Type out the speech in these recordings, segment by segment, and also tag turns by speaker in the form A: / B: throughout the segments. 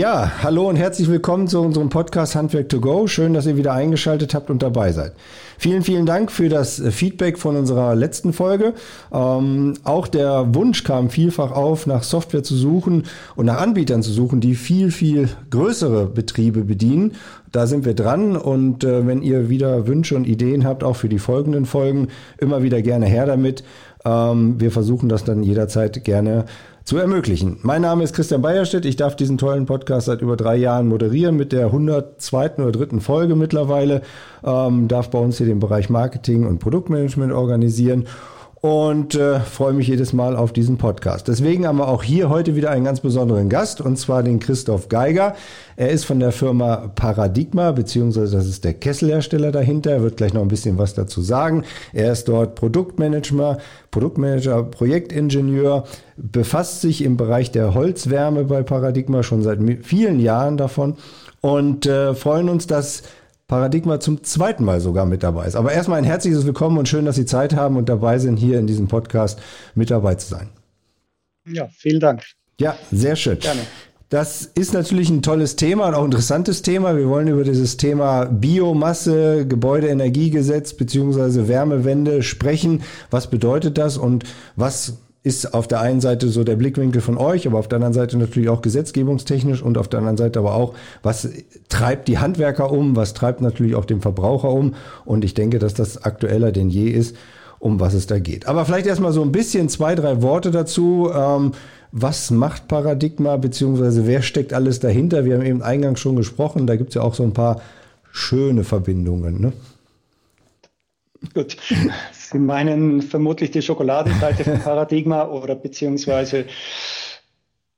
A: Ja, hallo und herzlich willkommen zu unserem Podcast Handwerk to Go. Schön, dass ihr wieder eingeschaltet habt und dabei seid. Vielen, vielen Dank für das äh, Feedback von unserer letzten Folge. Ähm, auch der Wunsch kam vielfach auf, nach Software zu suchen und nach Anbietern zu suchen, die viel, viel größere Betriebe bedienen. Da sind wir dran und äh, wenn ihr wieder Wünsche und Ideen habt, auch für die folgenden Folgen, immer wieder gerne her damit. Ähm, wir versuchen das dann jederzeit gerne zu ermöglichen. Mein Name ist Christian Beierstedt. Ich darf diesen tollen Podcast seit über drei Jahren moderieren mit der 102. oder dritten Folge mittlerweile. Ähm, darf bei uns hier den Bereich Marketing und Produktmanagement organisieren und äh, freue mich jedes Mal auf diesen Podcast. Deswegen haben wir auch hier heute wieder einen ganz besonderen Gast und zwar den Christoph Geiger. Er ist von der Firma Paradigma, beziehungsweise das ist der Kesselhersteller dahinter. Er wird gleich noch ein bisschen was dazu sagen. Er ist dort Produktmanager, Produktmanager, Projektingenieur, befasst sich im Bereich der Holzwärme bei Paradigma schon seit vielen Jahren davon und äh, freuen uns, dass Paradigma zum zweiten Mal sogar mit dabei ist. Aber erstmal ein herzliches Willkommen und schön, dass Sie Zeit haben und dabei sind, hier in diesem Podcast mit dabei zu sein.
B: Ja, vielen Dank.
A: Ja, sehr schön. Gerne. Das ist natürlich ein tolles Thema und auch ein interessantes Thema. Wir wollen über dieses Thema Biomasse, Gebäudeenergiegesetz beziehungsweise Wärmewende sprechen. Was bedeutet das und was ist auf der einen Seite so der Blickwinkel von euch, aber auf der anderen Seite natürlich auch gesetzgebungstechnisch und auf der anderen Seite aber auch, was treibt die Handwerker um, was treibt natürlich auch den Verbraucher um. Und ich denke, dass das aktueller denn je ist, um was es da geht. Aber vielleicht erstmal so ein bisschen zwei, drei Worte dazu. Ähm, was macht Paradigma, beziehungsweise wer steckt alles dahinter? Wir haben eben eingangs schon gesprochen, da gibt es ja auch so ein paar schöne Verbindungen. Ne?
B: Gut. Sie meinen vermutlich die Schokoladenseite von Paradigma oder beziehungsweise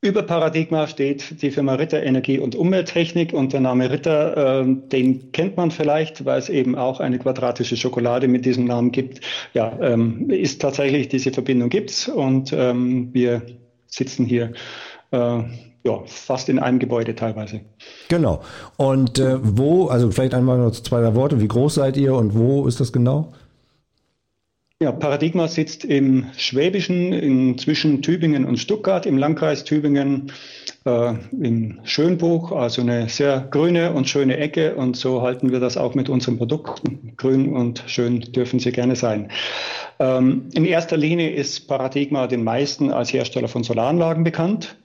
B: über Paradigma steht die Firma Ritter Energie und Umwelttechnik und der Name Ritter, äh, den kennt man vielleicht, weil es eben auch eine quadratische Schokolade mit diesem Namen gibt. Ja, ähm, ist tatsächlich diese Verbindung gibt's und ähm, wir sitzen hier äh, ja, fast in einem Gebäude teilweise.
A: Genau. Und äh, wo, also vielleicht einmal noch zwei, drei Worte, wie groß seid ihr und wo ist das genau?
B: Ja, Paradigma sitzt im Schwäbischen, in, zwischen Tübingen und Stuttgart, im Landkreis Tübingen, äh, in Schönbuch, also eine sehr grüne und schöne Ecke. Und so halten wir das auch mit unseren Produkten. Grün und schön dürfen sie gerne sein. Ähm, in erster Linie ist Paradigma den meisten als Hersteller von Solaranlagen bekannt.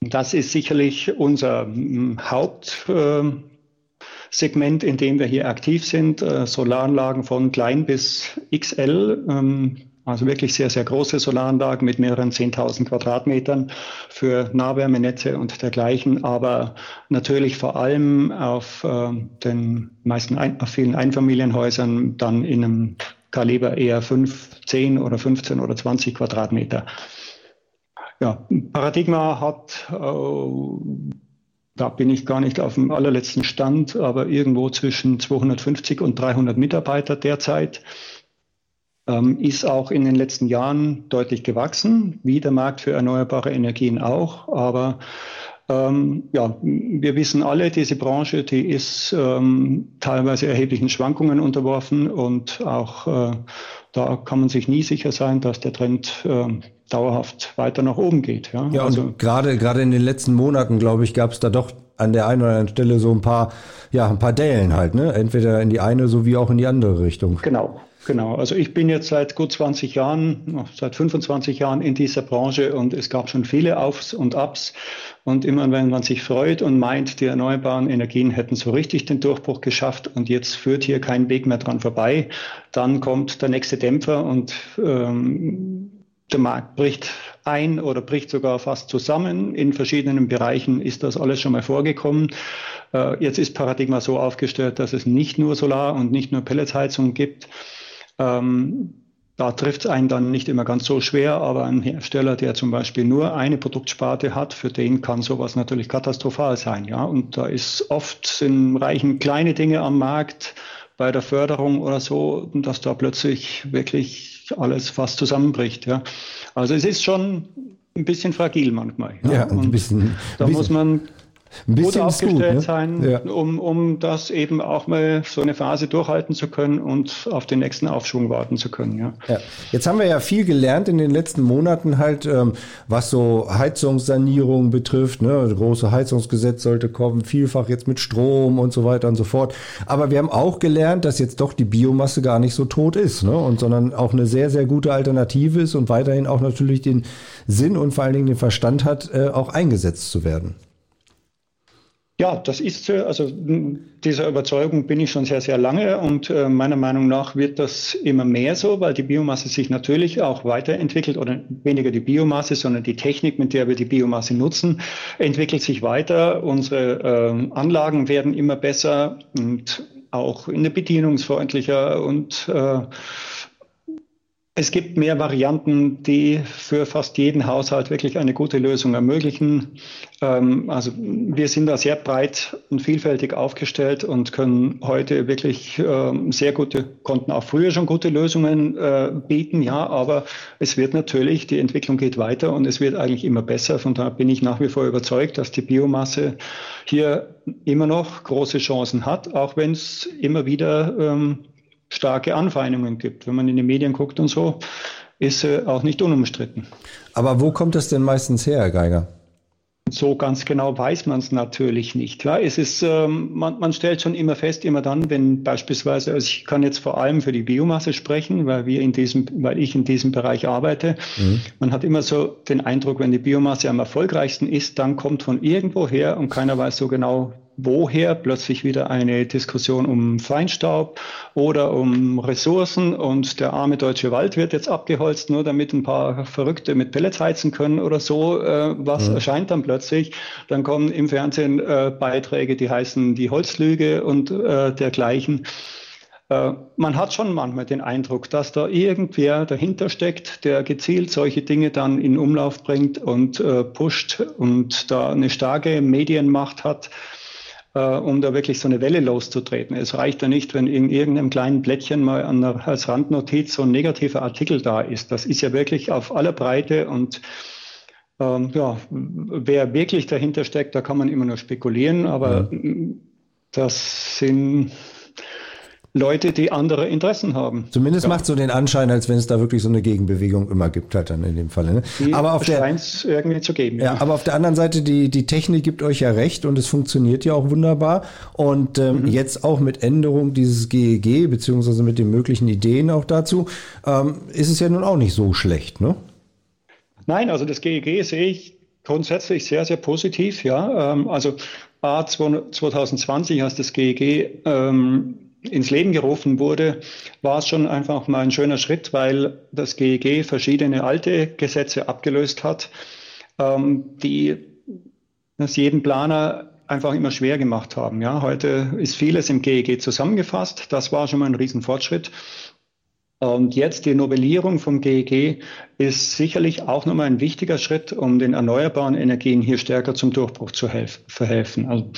B: Das ist sicherlich unser hm, Hauptsegment, in dem wir hier aktiv sind. Äh, Solaranlagen von klein bis XL, ähm, also wirklich sehr, sehr große Solaranlagen mit mehreren 10.000 Quadratmetern für Nahwärmenetze und dergleichen, aber natürlich vor allem auf äh, den meisten, auf vielen Einfamilienhäusern dann in einem Kaliber eher 5, 10 oder 15 oder 20 Quadratmeter. Ja, Paradigma hat, äh, da bin ich gar nicht auf dem allerletzten Stand, aber irgendwo zwischen 250 und 300 Mitarbeiter derzeit. Ähm, ist auch in den letzten Jahren deutlich gewachsen, wie der Markt für erneuerbare Energien auch. Aber ähm, ja, wir wissen alle, diese Branche, die ist ähm, teilweise erheblichen Schwankungen unterworfen und auch äh, da kann man sich nie sicher sein, dass der Trend äh, dauerhaft weiter nach oben geht.
A: Ja, ja also, und gerade gerade in den letzten Monaten, glaube ich, gab es da doch an der einen oder anderen Stelle so ein paar, ja, ein paar Dellen halt, ne? Entweder in die eine sowie auch in die andere Richtung.
B: Genau, genau. Also ich bin jetzt seit gut 20 Jahren, seit 25 Jahren in dieser Branche und es gab schon viele Aufs und Abs. Und immer wenn man sich freut und meint, die erneuerbaren Energien hätten so richtig den Durchbruch geschafft und jetzt führt hier kein Weg mehr dran vorbei, dann kommt der nächste Dämpfer und ähm, der Markt bricht ein oder bricht sogar fast zusammen. In verschiedenen Bereichen ist das alles schon mal vorgekommen. Äh, jetzt ist Paradigma so aufgestellt, dass es nicht nur Solar- und nicht nur Pelletsheizung gibt. Ähm, da trifft es einen dann nicht immer ganz so schwer, aber ein Hersteller, der zum Beispiel nur eine Produktsparte hat, für den kann sowas natürlich katastrophal sein. Ja? Und da ist oft sind reichen kleine Dinge am Markt bei der Förderung oder so, dass da plötzlich wirklich alles fast zusammenbricht. Ja? Also es ist schon ein bisschen fragil manchmal.
A: Ja, ja ein bisschen.
B: Da bisschen. muss man ein gut aufgestellt gut, ne? sein, ja. um, um das eben auch mal so eine Phase durchhalten zu können und auf den nächsten Aufschwung warten zu können. Ja.
A: ja. Jetzt haben wir ja viel gelernt in den letzten Monaten halt, ähm, was so Heizungssanierung betrifft. Ne? Das große Heizungsgesetz sollte kommen, vielfach jetzt mit Strom und so weiter und so fort. Aber wir haben auch gelernt, dass jetzt doch die Biomasse gar nicht so tot ist, ne? und sondern auch eine sehr, sehr gute Alternative ist und weiterhin auch natürlich den Sinn und vor allen Dingen den Verstand hat, äh, auch eingesetzt zu werden.
B: Ja, das ist so. Also dieser Überzeugung bin ich schon sehr, sehr lange und äh, meiner Meinung nach wird das immer mehr so, weil die Biomasse sich natürlich auch weiterentwickelt oder weniger die Biomasse, sondern die Technik, mit der wir die Biomasse nutzen, entwickelt sich weiter. Unsere äh, Anlagen werden immer besser und auch in der bedienungsfreundlicher und äh, es gibt mehr Varianten, die für fast jeden Haushalt wirklich eine gute Lösung ermöglichen. Ähm, also wir sind da sehr breit und vielfältig aufgestellt und können heute wirklich ähm, sehr gute, konnten auch früher schon gute Lösungen äh, bieten, ja, aber es wird natürlich, die Entwicklung geht weiter und es wird eigentlich immer besser. Von daher bin ich nach wie vor überzeugt, dass die Biomasse hier immer noch große Chancen hat, auch wenn es immer wieder ähm, starke Anfeindungen gibt. Wenn man in die Medien guckt und so, ist äh, auch nicht unumstritten.
A: Aber wo kommt das denn meistens her, Herr Geiger?
B: So ganz genau weiß man es natürlich nicht. Ja, es ist, ähm, man, man stellt schon immer fest, immer dann, wenn beispielsweise, also ich kann jetzt vor allem für die Biomasse sprechen, weil wir in diesem, weil ich in diesem Bereich arbeite. Mhm. Man hat immer so den Eindruck, wenn die Biomasse am erfolgreichsten ist, dann kommt von irgendwo her und keiner weiß so genau, woher plötzlich wieder eine Diskussion um Feinstaub oder um Ressourcen und der arme deutsche Wald wird jetzt abgeholzt, nur damit ein paar Verrückte mit Pellets heizen können oder so. Äh, was ja. erscheint dann plötzlich? Dann kommen im Fernsehen äh, Beiträge, die heißen die Holzlüge und äh, dergleichen. Äh, man hat schon manchmal den Eindruck, dass da irgendwer dahinter steckt, der gezielt solche Dinge dann in Umlauf bringt und äh, pusht und da eine starke Medienmacht hat um da wirklich so eine Welle loszutreten. Es reicht ja nicht, wenn in irgendeinem kleinen Blättchen mal der, als Randnotiz so ein negativer Artikel da ist. Das ist ja wirklich auf aller Breite und ähm, ja, wer wirklich dahinter steckt, da kann man immer nur spekulieren, aber ja. das sind Leute, die andere Interessen haben.
A: Zumindest ja. macht so den Anschein, als wenn es da wirklich so eine Gegenbewegung immer gibt, halt dann in dem Fall. Ne?
B: Aber auf der irgendwie zu geben.
A: Ja, ja, aber auf der anderen Seite, die, die Technik gibt euch ja recht und es funktioniert ja auch wunderbar. Und ähm, mhm. jetzt auch mit Änderung dieses GEG, e beziehungsweise mit den möglichen Ideen auch dazu, ähm, ist es ja nun auch nicht so schlecht, ne?
B: Nein, also das GEG e sehe ich grundsätzlich sehr, sehr positiv, ja. Ähm, also A 2020 als das GEG e ähm, ins Leben gerufen wurde, war es schon einfach mal ein schöner Schritt, weil das GEG e verschiedene alte Gesetze abgelöst hat, ähm, die das jeden Planer einfach immer schwer gemacht haben. Ja, heute ist vieles im GEG e zusammengefasst. Das war schon mal ein Riesenfortschritt. Und jetzt die Novellierung vom GEG e ist sicherlich auch nochmal ein wichtiger Schritt, um den erneuerbaren Energien hier stärker zum Durchbruch zu verhelfen. Also,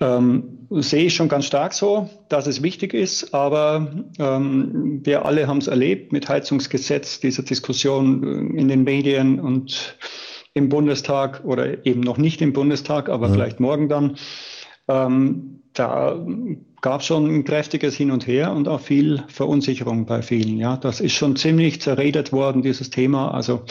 B: ähm, sehe ich schon ganz stark so, dass es wichtig ist, aber ähm, wir alle haben es erlebt mit Heizungsgesetz, dieser Diskussion in den Medien und im Bundestag oder eben noch nicht im Bundestag, aber ja. vielleicht morgen dann. Ähm, da gab schon ein kräftiges Hin und Her und auch viel Verunsicherung bei vielen. Ja, das ist schon ziemlich zerredet worden, dieses Thema. Also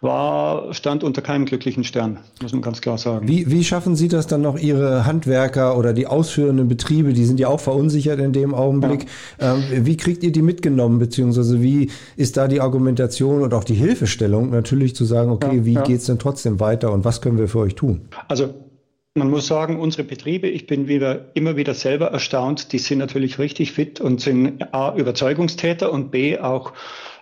B: war, stand unter keinem glücklichen Stern, muss man ganz klar sagen.
A: Wie, wie schaffen Sie das dann noch, Ihre Handwerker oder die ausführenden Betriebe, die sind ja auch verunsichert in dem Augenblick. Ja. Ähm, wie kriegt ihr die mitgenommen, beziehungsweise wie ist da die Argumentation und auch die Hilfestellung natürlich zu sagen, okay, ja, wie ja. geht's denn trotzdem weiter und was können wir für euch tun?
B: Also man muss sagen, unsere Betriebe, ich bin wieder, immer wieder selber erstaunt, die sind natürlich richtig fit und sind A, Überzeugungstäter und B, auch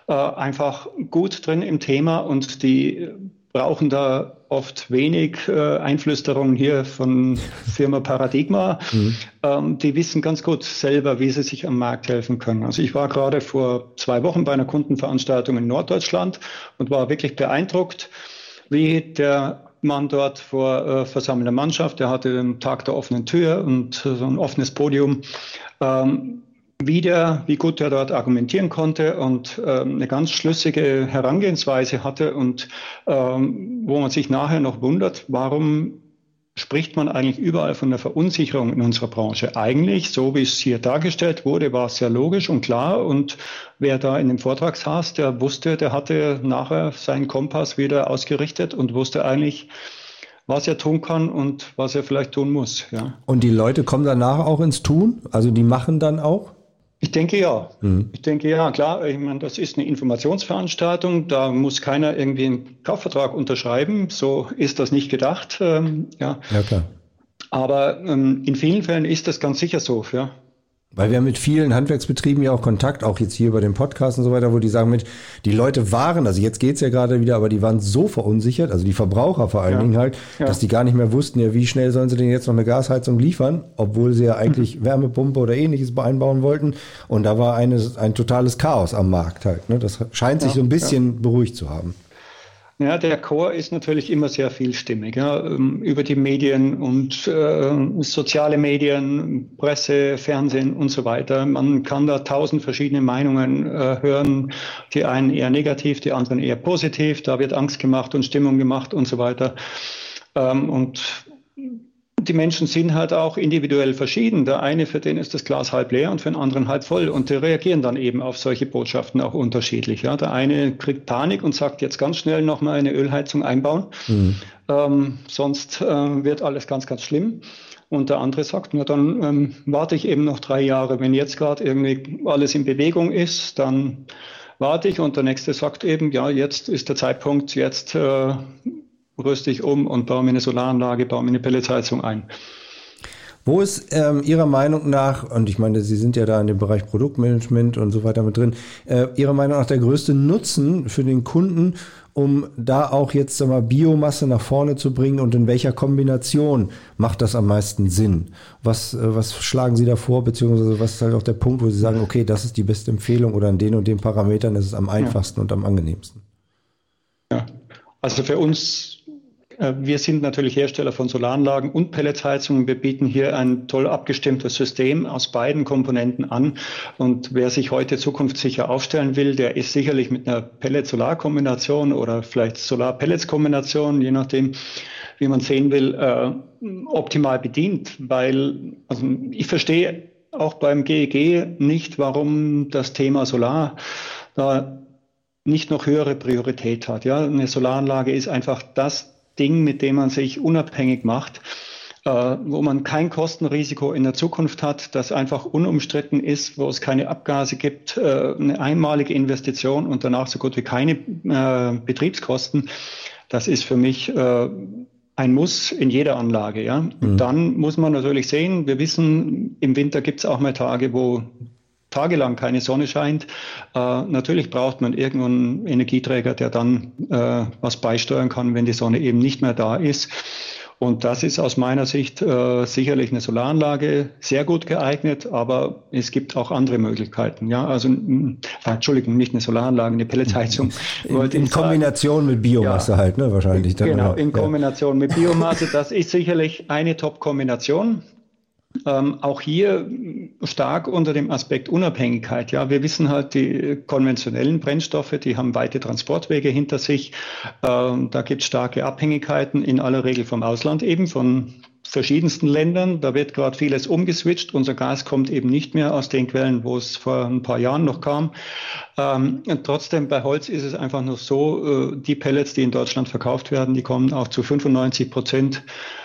B: äh, einfach gut drin im Thema und die brauchen da oft wenig äh, Einflüsterung hier von Firma Paradigma. Mhm. Ähm, die wissen ganz gut selber, wie sie sich am Markt helfen können. Also ich war gerade vor zwei Wochen bei einer Kundenveranstaltung in Norddeutschland und war wirklich beeindruckt, wie der Mann dort vor äh, versammelter Mannschaft. Der hatte den Tag der offenen Tür und so ein offenes Podium. Ähm, wie, der, wie gut er dort argumentieren konnte und ähm, eine ganz schlüssige Herangehensweise hatte und ähm, wo man sich nachher noch wundert, warum spricht man eigentlich überall von der Verunsicherung in unserer Branche. Eigentlich, so wie es hier dargestellt wurde, war es sehr logisch und klar. Und wer da in dem Vortrag saß, der wusste, der hatte nachher seinen Kompass wieder ausgerichtet und wusste eigentlich, was er tun kann und was er vielleicht tun muss. Ja.
A: Und die Leute kommen danach auch ins Tun? Also die machen dann auch?
B: Ich denke ja. Mhm. Ich denke ja, klar. Ich meine, das ist eine Informationsveranstaltung. Da muss keiner irgendwie einen Kaufvertrag unterschreiben. So ist das nicht gedacht. Ähm, ja. ja, klar. Aber ähm, in vielen Fällen ist das ganz sicher so. Ja.
A: Weil wir haben mit vielen Handwerksbetrieben ja auch Kontakt, auch jetzt hier über den Podcast und so weiter, wo die sagen mit, die Leute waren, also jetzt geht's ja gerade wieder, aber die waren so verunsichert, also die Verbraucher vor allen ja. Dingen halt, ja. dass die gar nicht mehr wussten, ja, wie schnell sollen sie denn jetzt noch eine Gasheizung liefern, obwohl sie ja eigentlich mhm. Wärmepumpe oder ähnliches einbauen wollten. Und da war eine, ein totales Chaos am Markt halt. Ne? Das scheint sich ja, so ein bisschen beruhigt zu haben.
B: Ja, der Chor ist natürlich immer sehr vielstimmig. Ja, ähm, über die Medien und äh, soziale Medien, Presse, Fernsehen und so weiter. Man kann da tausend verschiedene Meinungen äh, hören. Die einen eher negativ, die anderen eher positiv. Da wird Angst gemacht und Stimmung gemacht und so weiter. Ähm, und die Menschen sind halt auch individuell verschieden. Der eine, für den ist das Glas halb leer und für den anderen halb voll. Und die reagieren dann eben auf solche Botschaften auch unterschiedlich. Ja. Der eine kriegt Panik und sagt, jetzt ganz schnell nochmal eine Ölheizung einbauen. Mhm. Ähm, sonst äh, wird alles ganz, ganz schlimm. Und der andere sagt, na dann ähm, warte ich eben noch drei Jahre. Wenn jetzt gerade irgendwie alles in Bewegung ist, dann warte ich. Und der nächste sagt eben, ja, jetzt ist der Zeitpunkt, jetzt äh, rüste ich um und baue mir eine Solaranlage, baue mir eine Pelletsheizung ein.
A: Wo ist ähm, Ihrer Meinung nach, und ich meine, Sie sind ja da in dem Bereich Produktmanagement und so weiter mit drin, äh, Ihrer Meinung nach der größte Nutzen für den Kunden, um da auch jetzt mal, Biomasse nach vorne zu bringen und in welcher Kombination macht das am meisten Sinn? Was, äh, was schlagen Sie da vor, beziehungsweise was ist halt auch der Punkt, wo Sie sagen, okay, das ist die beste Empfehlung oder an den und den Parametern ist es am einfachsten ja. und am angenehmsten?
B: Ja, also für uns wir sind natürlich Hersteller von Solaranlagen und Pelletsheizungen. Wir bieten hier ein toll abgestimmtes System aus beiden Komponenten an. Und wer sich heute zukunftssicher aufstellen will, der ist sicherlich mit einer Pellet-Solar-Kombination oder vielleicht Solar-Pellets-Kombination, je nachdem, wie man sehen will, äh, optimal bedient. Weil also ich verstehe auch beim GEG e nicht, warum das Thema Solar da nicht noch höhere Priorität hat. Ja, eine Solaranlage ist einfach das Ding, mit dem man sich unabhängig macht, äh, wo man kein Kostenrisiko in der Zukunft hat, das einfach unumstritten ist, wo es keine Abgase gibt, äh, eine einmalige Investition und danach so gut wie keine äh, Betriebskosten. Das ist für mich äh, ein Muss in jeder Anlage. Ja? Mhm. Dann muss man natürlich sehen, wir wissen, im Winter gibt es auch mal Tage, wo tagelang keine Sonne scheint. Äh, natürlich braucht man irgendeinen Energieträger, der dann äh, was beisteuern kann, wenn die Sonne eben nicht mehr da ist. Und das ist aus meiner Sicht äh, sicherlich eine Solaranlage sehr gut geeignet, aber es gibt auch andere Möglichkeiten. Ja, also äh, Entschuldigung, nicht eine Solaranlage, eine Pelletsheizung.
A: In, in Kombination sagen. mit Biomasse ja, halt, ne, wahrscheinlich.
B: Dann, genau, in Kombination ja. mit Biomasse. Das ist sicherlich eine Top-Kombination. Ähm, auch hier stark unter dem Aspekt Unabhängigkeit. Ja, wir wissen halt, die konventionellen Brennstoffe, die haben weite Transportwege hinter sich. Ähm, da gibt es starke Abhängigkeiten, in aller Regel vom Ausland eben, von verschiedensten Ländern. Da wird gerade vieles umgeswitcht. Unser Gas kommt eben nicht mehr aus den Quellen, wo es vor ein paar Jahren noch kam. Ähm, trotzdem bei Holz ist es einfach noch so, äh, die Pellets, die in Deutschland verkauft werden, die kommen auch zu 95 Prozent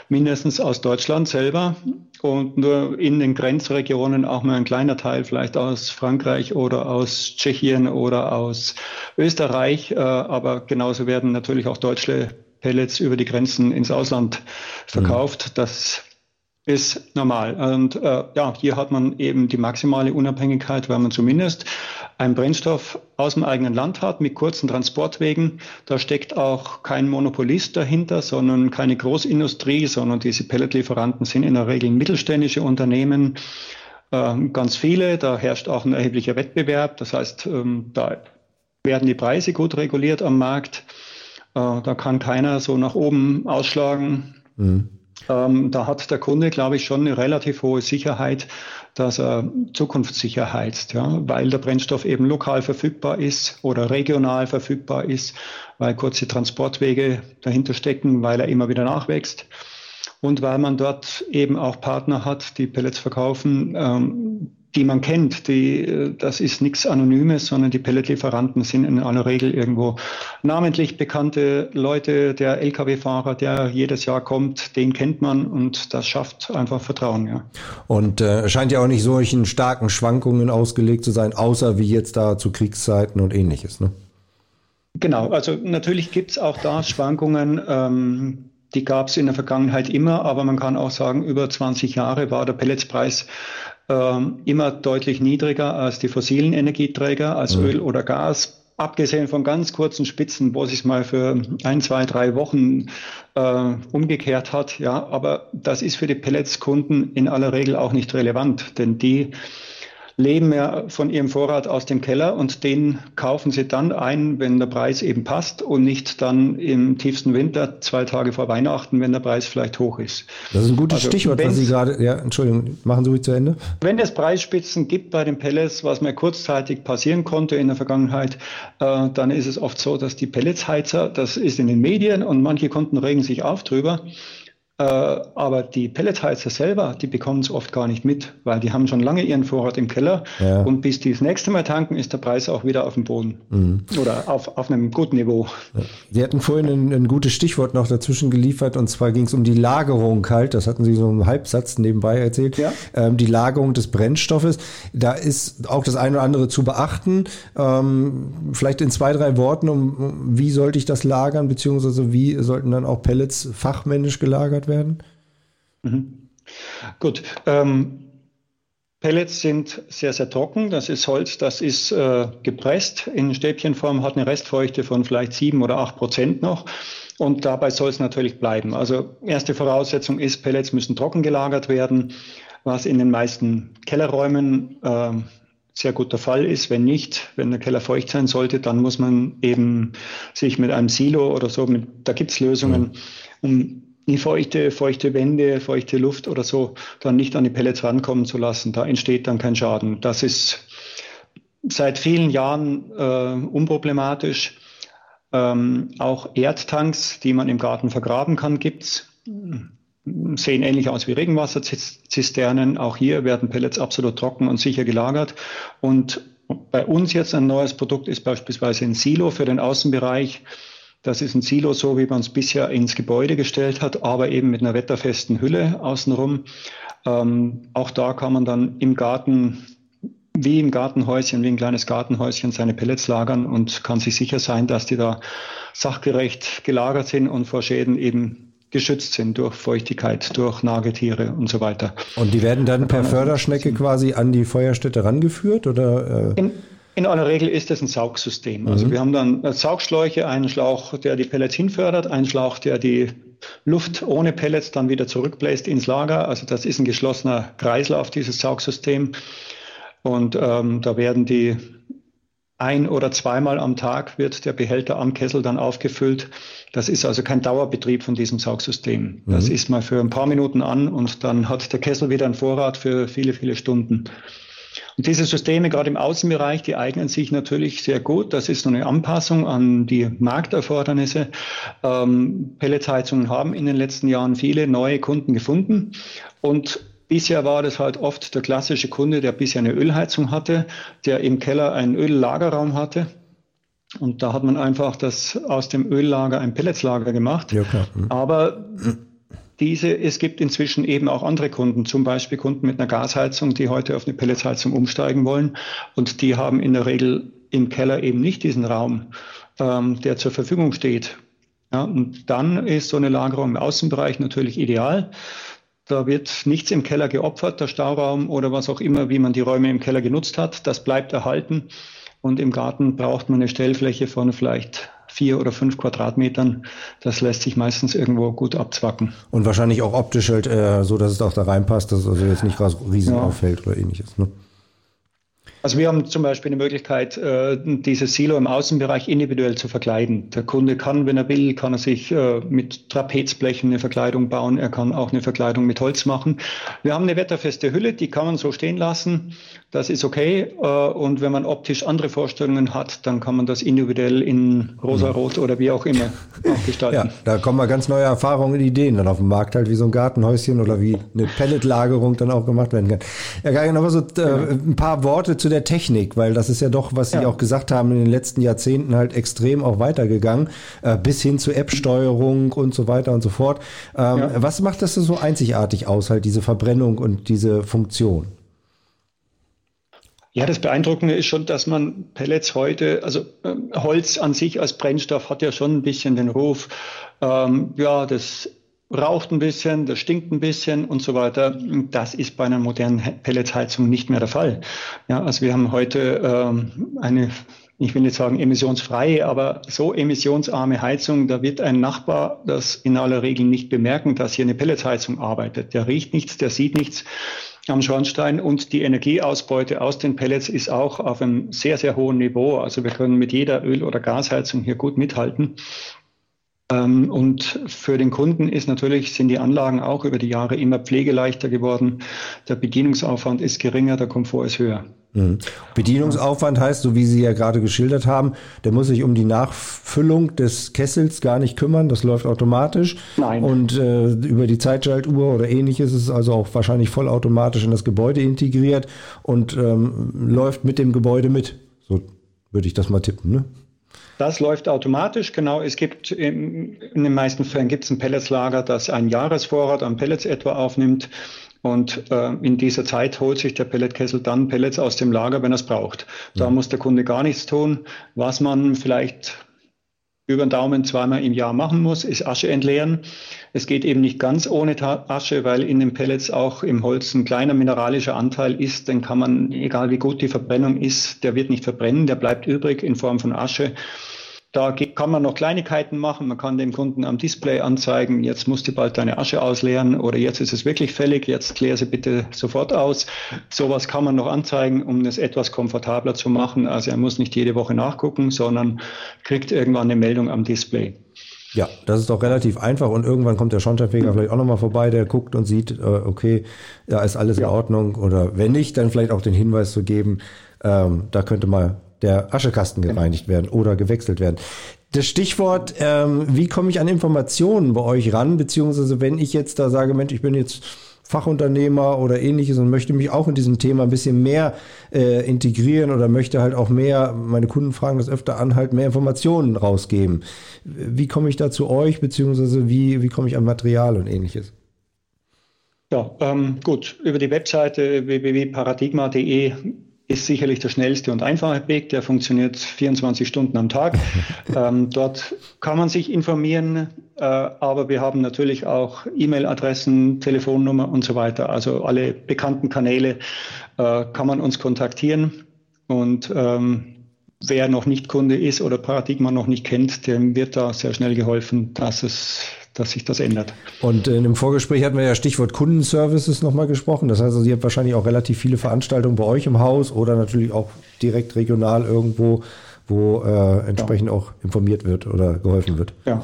B: mindestens aus Deutschland selber und nur in den Grenzregionen auch mal ein kleiner Teil vielleicht aus Frankreich oder aus Tschechien oder aus Österreich. Äh, aber genauso werden natürlich auch deutsche Pellets über die Grenzen ins Ausland verkauft. Mhm. Das ist normal. Und äh, ja, hier hat man eben die maximale Unabhängigkeit, weil man zumindest einen Brennstoff aus dem eigenen Land hat mit kurzen Transportwegen. Da steckt auch kein Monopolist dahinter, sondern keine Großindustrie, sondern diese Pelletlieferanten sind in der Regel mittelständische Unternehmen, äh, ganz viele. Da herrscht auch ein erheblicher Wettbewerb. Das heißt, ähm, da werden die Preise gut reguliert am Markt. Äh, da kann keiner so nach oben ausschlagen. Mhm. Ähm, da hat der Kunde, glaube ich, schon eine relativ hohe Sicherheit, dass er zukunftssicher heizt, ja, weil der Brennstoff eben lokal verfügbar ist oder regional verfügbar ist, weil kurze Transportwege dahinter stecken, weil er immer wieder nachwächst. und weil man dort eben auch Partner hat, die Pellets verkaufen, ähm, die man kennt. Die, das ist nichts Anonymes, sondern die Pelletlieferanten sind in aller Regel irgendwo namentlich bekannte Leute. Der Lkw-Fahrer, der jedes Jahr kommt, den kennt man und das schafft einfach Vertrauen. Ja.
A: Und äh, scheint ja auch nicht solchen starken Schwankungen ausgelegt zu sein, außer wie jetzt da zu Kriegszeiten und ähnliches. Ne?
B: Genau, also natürlich gibt es auch da Schwankungen. Ähm, die gab es in der Vergangenheit immer, aber man kann auch sagen, über 20 Jahre war der Pelletspreis immer deutlich niedriger als die fossilen Energieträger, als mhm. Öl oder Gas. Abgesehen von ganz kurzen Spitzen, wo sich mal für ein, zwei, drei Wochen äh, umgekehrt hat. Ja, aber das ist für die Pelletskunden in aller Regel auch nicht relevant, denn die leben ja von ihrem Vorrat aus dem Keller und den kaufen sie dann ein, wenn der Preis eben passt und nicht dann im tiefsten Winter, zwei Tage vor Weihnachten, wenn der Preis vielleicht hoch ist.
A: Das ist ein gutes also, Stichwort, was Sie gerade, ja, Entschuldigung, machen Sie ruhig zu Ende.
B: Wenn es Preisspitzen gibt bei den Pellets, was mir kurzzeitig passieren konnte in der Vergangenheit, äh, dann ist es oft so, dass die Pelletsheizer, das ist in den Medien und manche Kunden regen sich auf drüber, aber die Pelletheizer selber, die bekommen es oft gar nicht mit, weil die haben schon lange ihren Vorrat im Keller ja. und bis die das nächste Mal tanken, ist der Preis auch wieder auf dem Boden mhm. oder auf, auf einem guten Niveau.
A: Sie hatten vorhin ein, ein gutes Stichwort noch dazwischen geliefert und zwar ging es um die Lagerung halt, das hatten Sie so im Halbsatz nebenbei erzählt, ja. ähm, die Lagerung des Brennstoffes. Da ist auch das eine oder andere zu beachten. Ähm, vielleicht in zwei, drei Worten, um, wie sollte ich das lagern, beziehungsweise wie sollten dann auch Pellets fachmännisch gelagert werden? Werden?
B: Mhm. Gut. Ähm, Pellets sind sehr, sehr trocken. Das ist Holz, das ist äh, gepresst in Stäbchenform, hat eine Restfeuchte von vielleicht sieben oder acht Prozent noch. Und dabei soll es natürlich bleiben. Also erste Voraussetzung ist, Pellets müssen trocken gelagert werden, was in den meisten Kellerräumen äh, sehr gut der Fall ist. Wenn nicht, wenn der Keller feucht sein sollte, dann muss man eben sich mit einem Silo oder so, mit, da gibt's Lösungen, um feuchte, feuchte Wände, feuchte Luft oder so dann nicht an die Pellets rankommen zu lassen. Da entsteht dann kein Schaden. Das ist seit vielen Jahren äh, unproblematisch. Ähm, auch Erdtanks, die man im Garten vergraben kann, gibt's. Sehen ähnlich aus wie Regenwasserzisternen. Auch hier werden Pellets absolut trocken und sicher gelagert. Und bei uns jetzt ein neues Produkt ist beispielsweise ein Silo für den Außenbereich das ist ein Silo, so wie man es bisher ins Gebäude gestellt hat, aber eben mit einer wetterfesten Hülle außenrum. Ähm, auch da kann man dann im Garten, wie im Gartenhäuschen, wie ein kleines Gartenhäuschen, seine Pellets lagern und kann sich sicher sein, dass die da sachgerecht gelagert sind und vor Schäden eben geschützt sind durch Feuchtigkeit, durch Nagetiere und so weiter.
A: Und die werden dann per Förderschnecke quasi an die Feuerstätte rangeführt oder?
B: Äh? In, in aller Regel ist es ein Saugsystem. Also mhm. wir haben dann Saugschläuche, einen Schlauch, der die Pellets hinfördert, einen Schlauch, der die Luft ohne Pellets dann wieder zurückbläst ins Lager. Also das ist ein geschlossener Kreislauf, dieses Saugsystem. Und ähm, da werden die ein oder zweimal am Tag wird der Behälter am Kessel dann aufgefüllt. Das ist also kein Dauerbetrieb von diesem Saugsystem. Das mhm. ist mal für ein paar Minuten an und dann hat der Kessel wieder einen Vorrat für viele, viele Stunden. Und diese Systeme, gerade im Außenbereich, die eignen sich natürlich sehr gut. Das ist eine Anpassung an die Markterfordernisse. Ähm, Pelletsheizungen haben in den letzten Jahren viele neue Kunden gefunden. Und Bisher war das halt oft der klassische Kunde, der bisher eine Ölheizung hatte, der im Keller einen Öllagerraum hatte. Und da hat man einfach das aus dem Öllager ein Pelletslager gemacht. Ja. Mhm. Aber diese, es gibt inzwischen eben auch andere Kunden, zum Beispiel Kunden mit einer Gasheizung, die heute auf eine Pelletsheizung umsteigen wollen. Und die haben in der Regel im Keller eben nicht diesen Raum, ähm, der zur Verfügung steht. Ja, und dann ist so eine Lagerung im Außenbereich natürlich ideal. Da wird nichts im Keller geopfert, der Stauraum oder was auch immer, wie man die Räume im Keller genutzt hat. Das bleibt erhalten. Und im Garten braucht man eine Stellfläche von vielleicht vier oder fünf Quadratmetern. Das lässt sich meistens irgendwo gut abzwacken.
A: Und wahrscheinlich auch optisch halt äh, so, dass es auch da reinpasst, dass es also jetzt nicht riesen ja. auffällt oder ähnliches. Ne?
B: Also wir haben zum Beispiel die Möglichkeit, äh, dieses Silo im Außenbereich individuell zu verkleiden. Der Kunde kann, wenn er will, kann er sich äh, mit Trapezblechen eine Verkleidung bauen. Er kann auch eine Verkleidung mit Holz machen. Wir haben eine wetterfeste Hülle, die kann man so stehen lassen. Das ist okay. Äh, und wenn man optisch andere Vorstellungen hat, dann kann man das individuell in rosa-rot oder wie auch immer auch gestalten.
A: Ja, da kommen mal ganz neue Erfahrungen und Ideen dann auf dem Markt halt, wie so ein Gartenhäuschen oder wie eine Pelletlagerung dann auch gemacht werden kann. Ja, Geil, aber so äh, genau. ein paar Worte zu der Technik, weil das ist ja doch, was Sie ja. auch gesagt haben, in den letzten Jahrzehnten halt extrem auch weitergegangen, äh, bis hin zu App-Steuerung und so weiter und so fort. Ähm, ja. Was macht das so einzigartig aus, halt diese Verbrennung und diese Funktion?
B: Ja, das Beeindruckende ist schon, dass man Pellets heute, also äh, Holz an sich als Brennstoff hat ja schon ein bisschen den Ruf, ähm, ja, das raucht ein bisschen, das stinkt ein bisschen und so weiter. Das ist bei einer modernen Pelletsheizung nicht mehr der Fall. Ja, also wir haben heute ähm, eine, ich will nicht sagen emissionsfreie, aber so emissionsarme Heizung, da wird ein Nachbar das in aller Regel nicht bemerken, dass hier eine Pelletsheizung arbeitet. Der riecht nichts, der sieht nichts am Schornstein und die Energieausbeute aus den Pellets ist auch auf einem sehr, sehr hohen Niveau. Also wir können mit jeder Öl- oder Gasheizung hier gut mithalten. Ähm, und für den Kunden ist natürlich, sind die Anlagen auch über die Jahre immer pflegeleichter geworden. Der Bedienungsaufwand ist geringer, der Komfort ist höher.
A: Mhm. Bedienungsaufwand heißt, so wie Sie ja gerade geschildert haben, der muss sich um die Nachfüllung des Kessels gar nicht kümmern, das läuft automatisch.
B: Nein.
A: Und äh, über die Zeitschaltuhr oder ähnliches ist es also auch wahrscheinlich vollautomatisch in das Gebäude integriert und ähm, läuft mit dem Gebäude mit. So würde ich das mal tippen, ne?
B: Das läuft automatisch, genau. Es gibt in, in den meisten Fällen gibt es ein Pelletslager, das einen Jahresvorrat an Pellets etwa aufnimmt. Und äh, in dieser Zeit holt sich der Pelletkessel dann Pellets aus dem Lager, wenn er es braucht. Da ja. muss der Kunde gar nichts tun. Was man vielleicht über den Daumen zweimal im Jahr machen muss, ist Asche entleeren. Es geht eben nicht ganz ohne Asche, weil in den Pellets auch im Holz ein kleiner mineralischer Anteil ist. Den kann man, egal wie gut die Verbrennung ist, der wird nicht verbrennen, der bleibt übrig in Form von Asche. Da kann man noch Kleinigkeiten machen. Man kann dem Kunden am Display anzeigen, jetzt musst du bald deine Asche ausleeren oder jetzt ist es wirklich fällig, jetzt klär sie bitte sofort aus. Sowas kann man noch anzeigen, um es etwas komfortabler zu machen. Also er muss nicht jede Woche nachgucken, sondern kriegt irgendwann eine Meldung am Display.
A: Ja, das ist doch relativ einfach und irgendwann kommt der Schornsteinfeger mhm. vielleicht auch nochmal vorbei, der guckt und sieht, äh, okay, da ist alles ja. in Ordnung oder wenn nicht, dann vielleicht auch den Hinweis zu geben, ähm, da könnte mal der Aschekasten gereinigt werden oder gewechselt werden. Das Stichwort, ähm, wie komme ich an Informationen bei euch ran, beziehungsweise wenn ich jetzt da sage, Mensch, ich bin jetzt Fachunternehmer oder ähnliches und möchte mich auch in diesem Thema ein bisschen mehr äh, integrieren oder möchte halt auch mehr, meine Kunden fragen das öfter an, halt mehr Informationen rausgeben. Wie komme ich da zu euch, beziehungsweise wie, wie komme ich an Material und ähnliches?
B: Ja, ähm, gut, über die Webseite www.paradigma.de ist sicherlich der schnellste und einfache Weg. Der funktioniert 24 Stunden am Tag. ähm, dort kann man sich informieren, äh, aber wir haben natürlich auch E-Mail-Adressen, Telefonnummer und so weiter. Also alle bekannten Kanäle äh, kann man uns kontaktieren. Und ähm, wer noch nicht Kunde ist oder Paradigma noch nicht kennt, dem wird da sehr schnell geholfen, dass es dass sich das ändert.
A: Und in dem Vorgespräch hatten wir ja Stichwort Kundenservices nochmal gesprochen. Das heißt also, ihr habt wahrscheinlich auch relativ viele Veranstaltungen bei euch im Haus oder natürlich auch direkt regional irgendwo, wo äh, entsprechend ja. auch informiert wird oder geholfen wird.
B: Ja.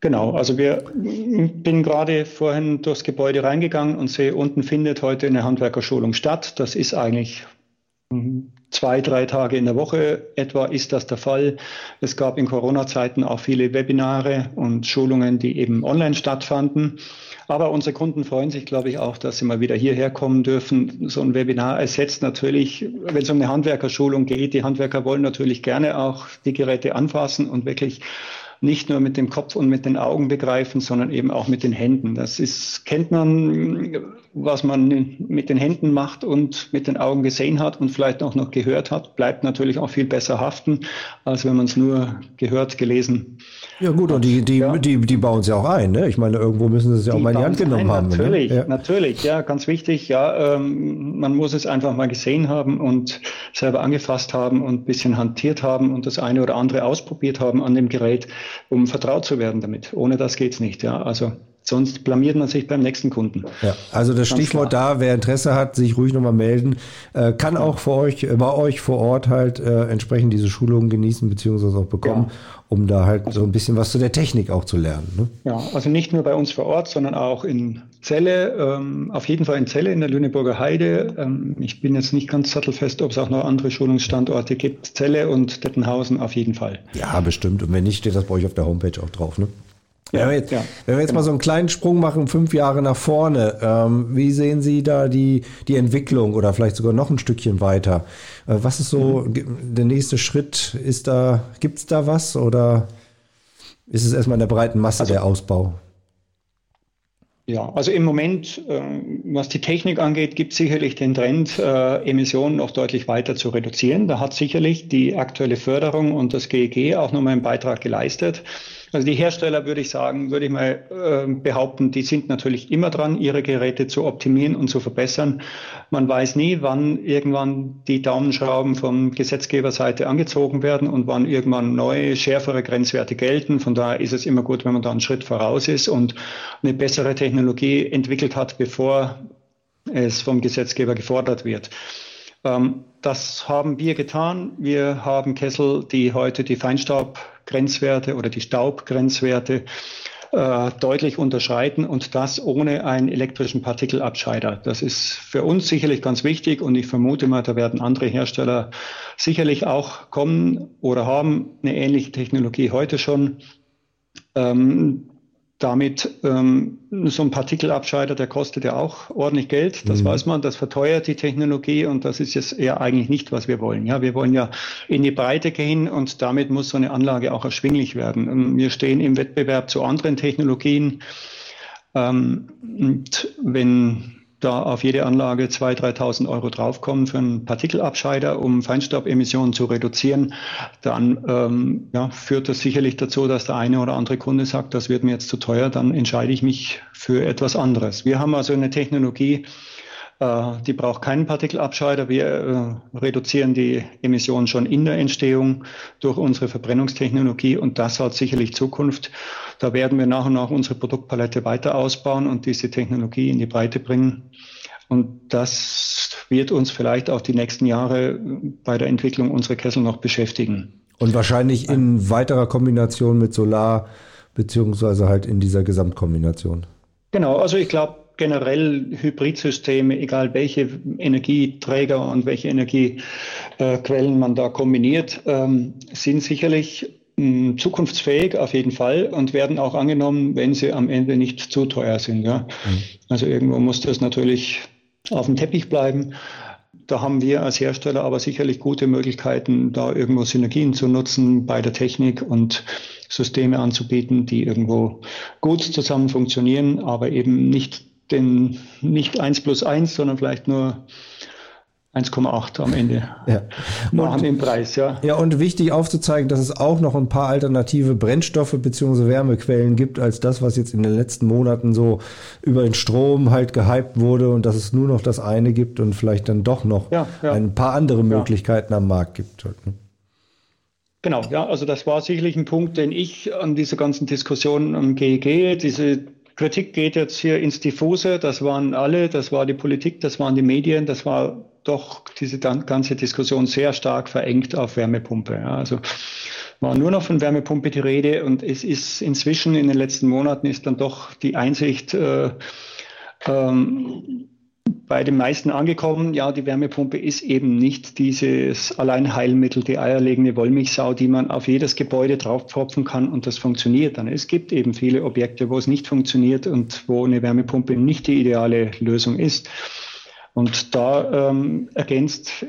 B: Genau, also wir bin gerade vorhin durchs Gebäude reingegangen und sehe, unten findet heute eine Handwerkerschulung statt. Das ist eigentlich zwei, drei Tage in der Woche etwa ist das der Fall. Es gab in Corona-Zeiten auch viele Webinare und Schulungen, die eben online stattfanden. Aber unsere Kunden freuen sich, glaube ich, auch, dass sie mal wieder hierher kommen dürfen. So ein Webinar ersetzt natürlich, wenn es um eine Handwerkerschulung geht, die Handwerker wollen natürlich gerne auch die Geräte anfassen und wirklich nicht nur mit dem Kopf und mit den Augen begreifen, sondern eben auch mit den Händen. Das ist, kennt man, was man mit den Händen macht und mit den Augen gesehen hat und vielleicht auch noch gehört hat, bleibt natürlich auch viel besser haften, als wenn man es nur gehört, gelesen.
A: Ja gut, und die, die, ja. die, die bauen es ja auch ein. Ne? Ich meine, irgendwo müssen sie es ja auch mal in die Hand genommen ein, haben.
B: Ne? Natürlich, ne? ja. natürlich, ja, ganz wichtig. Ja, ähm, man muss es einfach mal gesehen haben und selber angefasst haben und ein bisschen hantiert haben und das eine oder andere ausprobiert haben an dem Gerät um vertraut zu werden damit. Ohne das geht's nicht. Ja, also Sonst blamiert man sich beim nächsten Kunden.
A: Ja, also das Ganz Stichwort klar. da, wer Interesse hat, sich ruhig nochmal melden, äh, kann ja. auch für euch, äh, bei euch vor Ort halt äh, entsprechend diese Schulungen genießen beziehungsweise auch bekommen, ja. um da halt so ein bisschen was zu der Technik auch zu lernen. Ne?
B: Ja, also nicht nur bei uns vor Ort, sondern auch in Celle, ähm, auf jeden Fall in Celle in der Lüneburger Heide. Ähm, ich bin jetzt nicht ganz sattelfest, ob es auch noch andere Schulungsstandorte gibt. Celle und Dettenhausen auf jeden Fall.
A: Ja, bestimmt. Und wenn nicht, steht das bei euch auf der Homepage auch drauf, ne? Ja, wenn wir jetzt, ja, wenn wir jetzt genau. mal so einen kleinen Sprung machen, fünf Jahre nach vorne, ähm, wie sehen Sie da die, die Entwicklung oder vielleicht sogar noch ein Stückchen weiter? Äh, was ist so mhm. der nächste Schritt? Ist da, gibt's da was oder ist es erstmal in der breiten Masse also, der Ausbau?
B: Ja, also im Moment, äh, was die Technik angeht, gibt es sicherlich den Trend, äh, Emissionen noch deutlich weiter zu reduzieren. Da hat sicherlich die aktuelle Förderung und das GEG auch nochmal einen Beitrag geleistet. Also die Hersteller würde ich sagen, würde ich mal äh, behaupten, die sind natürlich immer dran, ihre Geräte zu optimieren und zu verbessern. Man weiß nie, wann irgendwann die Daumenschrauben von Gesetzgeberseite angezogen werden und wann irgendwann neue, schärfere Grenzwerte gelten. Von daher ist es immer gut, wenn man da einen Schritt voraus ist und eine bessere Technologie entwickelt hat, bevor es vom Gesetzgeber gefordert wird. Ähm, das haben wir getan. Wir haben Kessel, die heute die Feinstaubgrenzwerte oder die Staubgrenzwerte äh, deutlich unterschreiten und das ohne einen elektrischen Partikelabscheider. Das ist für uns sicherlich ganz wichtig und ich vermute mal, da werden andere Hersteller sicherlich auch kommen oder haben eine ähnliche Technologie heute schon. Ähm, damit ähm, so ein Partikelabscheider, der kostet ja auch ordentlich Geld. Das mhm. weiß man, das verteuert die Technologie und das ist jetzt eher eigentlich nicht, was wir wollen. Ja, wir wollen ja in die Breite gehen und damit muss so eine Anlage auch erschwinglich werden. Ähm, wir stehen im Wettbewerb zu anderen Technologien. Ähm, und wenn da auf jede Anlage 2.000, 3.000 Euro draufkommen für einen Partikelabscheider, um Feinstaubemissionen zu reduzieren, dann ähm, ja, führt das sicherlich dazu, dass der eine oder andere Kunde sagt, das wird mir jetzt zu teuer, dann entscheide ich mich für etwas anderes. Wir haben also eine Technologie, die braucht keinen Partikelabscheider. Wir äh, reduzieren die Emissionen schon in der Entstehung durch unsere Verbrennungstechnologie und das hat sicherlich Zukunft. Da werden wir nach und nach unsere Produktpalette weiter ausbauen und diese Technologie in die Breite bringen. Und das wird uns vielleicht auch die nächsten Jahre bei der Entwicklung unserer Kessel noch beschäftigen.
A: Und wahrscheinlich in weiterer Kombination mit Solar, beziehungsweise halt in dieser Gesamtkombination.
B: Genau, also ich glaube generell Hybridsysteme, egal welche Energieträger und welche Energiequellen man da kombiniert, ähm, sind sicherlich zukunftsfähig auf jeden Fall und werden auch angenommen, wenn sie am Ende nicht zu teuer sind. Ja. Mhm. Also irgendwo muss das natürlich auf dem Teppich bleiben. Da haben wir als Hersteller aber sicherlich gute Möglichkeiten, da irgendwo Synergien zu nutzen bei der Technik und Systeme anzubieten, die irgendwo gut zusammen funktionieren, aber eben nicht den, nicht eins plus eins, sondern vielleicht nur 1,8 am Ende
A: ja. machen
B: im Preis, ja.
A: Ja, und wichtig aufzuzeigen, dass es auch noch ein paar alternative Brennstoffe bzw. Wärmequellen gibt, als das, was jetzt in den letzten Monaten so über den Strom halt gehypt wurde und dass es nur noch das eine gibt und vielleicht dann doch noch ja, ja. ein paar andere Möglichkeiten am Markt gibt. Halt, ne?
B: Genau, ja, also das war sicherlich ein Punkt, den ich an dieser ganzen Diskussion am GEG, diese Kritik geht jetzt hier ins Diffuse, das waren alle, das war die Politik, das waren die Medien, das war doch diese ganze Diskussion sehr stark verengt auf Wärmepumpe. Ja. Also war nur noch von Wärmepumpe die Rede und es ist inzwischen in den letzten Monaten ist dann doch die Einsicht äh, ähm, bei den meisten angekommen, ja, die Wärmepumpe ist eben nicht dieses Alleinheilmittel, die eierlegende Wollmilchsau, die man auf jedes Gebäude draufpfropfen kann und das funktioniert dann. Es gibt eben viele Objekte, wo es nicht funktioniert und wo eine Wärmepumpe nicht die ideale Lösung ist. Und da ähm, ergänzt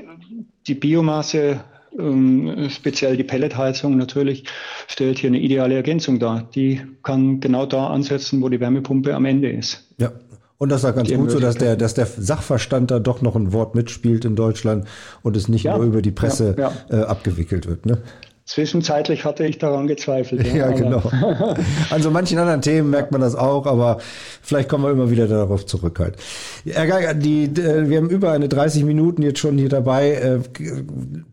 B: die Biomasse, ähm, speziell die Pelletheizung natürlich, stellt hier eine ideale Ergänzung dar. Die kann genau da ansetzen, wo die Wärmepumpe am Ende ist.
A: Ja. Und das ist ganz gut so, dass der, dass der Sachverstand da doch noch ein Wort mitspielt in Deutschland und es nicht ja, nur über die Presse ja, ja. Äh, abgewickelt wird. Ne?
B: Zwischenzeitlich hatte ich daran gezweifelt.
A: Ja, genau. An so manchen anderen Themen merkt man das auch, aber vielleicht kommen wir immer wieder darauf zurück halt. Die, wir haben über eine 30 Minuten jetzt schon hier dabei.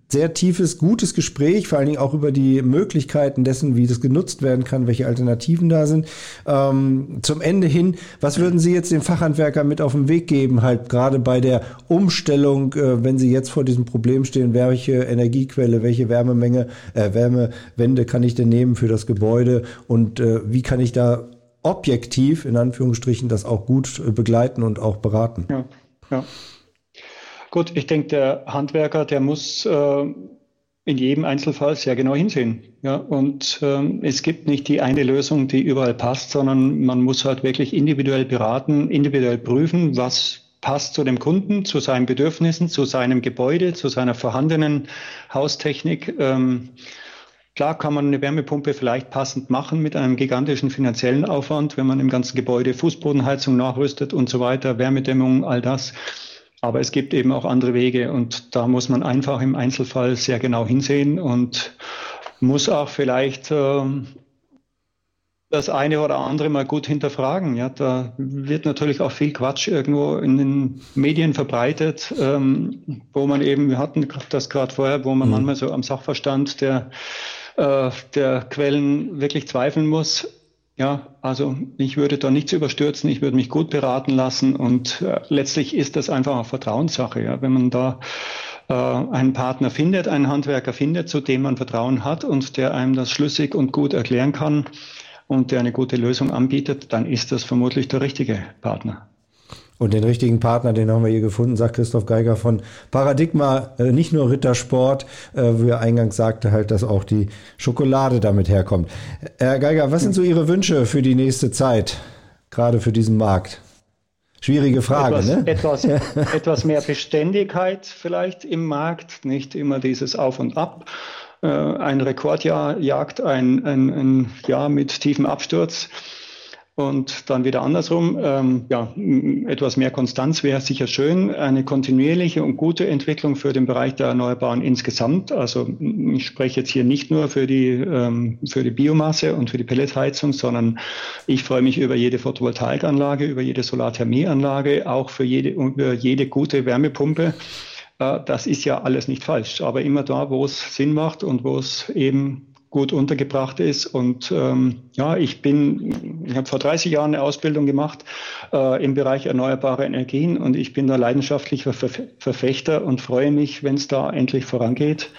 A: Sehr tiefes, gutes Gespräch, vor allen Dingen auch über die Möglichkeiten dessen, wie das genutzt werden kann, welche Alternativen da sind. Ähm, zum Ende hin, was würden Sie jetzt den Fachhandwerker mit auf den Weg geben, halt gerade bei der Umstellung, äh, wenn Sie jetzt vor diesem Problem stehen, welche Energiequelle, welche Wärmemenge, äh, Wärmewende kann ich denn nehmen für das Gebäude und äh, wie kann ich da objektiv, in Anführungsstrichen, das auch gut äh, begleiten und auch beraten?
B: Ja, ja. Gut, ich denke, der Handwerker, der muss äh, in jedem Einzelfall sehr genau hinsehen. Ja, und ähm, es gibt nicht die eine Lösung, die überall passt, sondern man muss halt wirklich individuell beraten, individuell prüfen, was passt zu dem Kunden, zu seinen Bedürfnissen, zu seinem Gebäude, zu seiner vorhandenen Haustechnik. Ähm, Klar kann man eine Wärmepumpe vielleicht passend machen mit einem gigantischen finanziellen Aufwand, wenn man im ganzen Gebäude Fußbodenheizung nachrüstet und so weiter, Wärmedämmung, all das. Aber es gibt eben auch andere Wege und da muss man einfach im Einzelfall sehr genau hinsehen und muss auch vielleicht äh, das eine oder andere mal gut hinterfragen. Ja, da wird natürlich auch viel Quatsch irgendwo in den Medien verbreitet, ähm, wo man eben, wir hatten das gerade vorher, wo man mhm. manchmal so am Sachverstand der, äh, der Quellen wirklich zweifeln muss. Ja, also ich würde da nichts überstürzen, ich würde mich gut beraten lassen und äh, letztlich ist das einfach eine Vertrauenssache. Ja? Wenn man da äh, einen Partner findet, einen Handwerker findet, zu dem man Vertrauen hat und der einem das schlüssig und gut erklären kann und der eine gute Lösung anbietet, dann ist das vermutlich der richtige Partner.
A: Und den richtigen Partner, den haben wir hier gefunden, sagt Christoph Geiger von Paradigma, äh, nicht nur Rittersport, äh, wie er eingangs sagte, halt, dass auch die Schokolade damit herkommt. Herr Geiger, was sind so Ihre Wünsche für die nächste Zeit, gerade für diesen Markt? Schwierige Frage,
B: etwas,
A: ne?
B: Etwas, etwas mehr Beständigkeit vielleicht im Markt, nicht immer dieses Auf und Ab. Äh, ein Rekordjahr jagt ein, ein, ein Jahr mit tiefem Absturz. Und dann wieder andersrum, ähm, ja, etwas mehr Konstanz wäre sicher schön. Eine kontinuierliche und gute Entwicklung für den Bereich der Erneuerbaren insgesamt. Also ich spreche jetzt hier nicht nur für die, ähm, für die Biomasse und für die Pelletsheizung, sondern ich freue mich über jede Photovoltaikanlage, über jede Solarthermieanlage, auch für jede, über jede gute Wärmepumpe. Äh, das ist ja alles nicht falsch, aber immer da, wo es Sinn macht und wo es eben gut untergebracht ist. Und ähm, ja, ich bin, ich habe vor 30 Jahren eine Ausbildung gemacht äh, im Bereich erneuerbare Energien und ich bin da leidenschaftlicher Verfechter und freue mich, wenn es da endlich vorangeht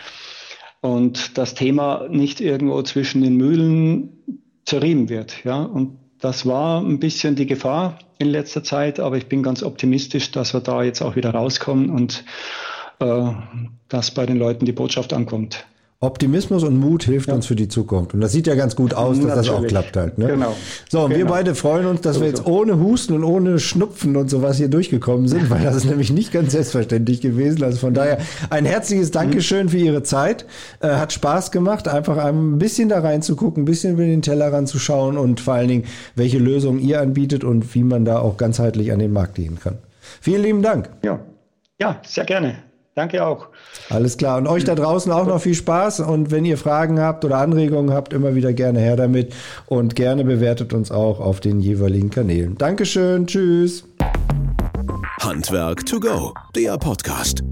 B: und das Thema nicht irgendwo zwischen den Mühlen zerrieben wird. Ja, und das war ein bisschen die Gefahr in letzter Zeit, aber ich bin ganz optimistisch, dass wir da jetzt auch wieder rauskommen und äh, dass bei den Leuten die Botschaft ankommt.
A: Optimismus und Mut hilft ja. uns für die Zukunft. Und das sieht ja ganz gut aus, dass Natürlich. das auch klappt halt. Ne? Genau. So, und genau. wir beide freuen uns, dass so wir jetzt so. ohne Husten und ohne Schnupfen und sowas hier durchgekommen sind, weil das ist nämlich nicht ganz selbstverständlich gewesen. Also von daher ein herzliches Dankeschön für Ihre Zeit. Äh, hat Spaß gemacht, einfach ein bisschen da reinzugucken, ein bisschen über den Teller ranzuschauen und vor allen Dingen, welche Lösungen ihr anbietet und wie man da auch ganzheitlich an den Markt gehen kann. Vielen lieben Dank.
B: Ja, ja sehr gerne. Danke auch.
A: Alles klar. Und euch da draußen auch noch viel Spaß. Und wenn ihr Fragen habt oder Anregungen habt, immer wieder gerne her damit. Und gerne bewertet uns auch auf den jeweiligen Kanälen. Dankeschön. Tschüss.
C: Handwerk to go. Der Podcast.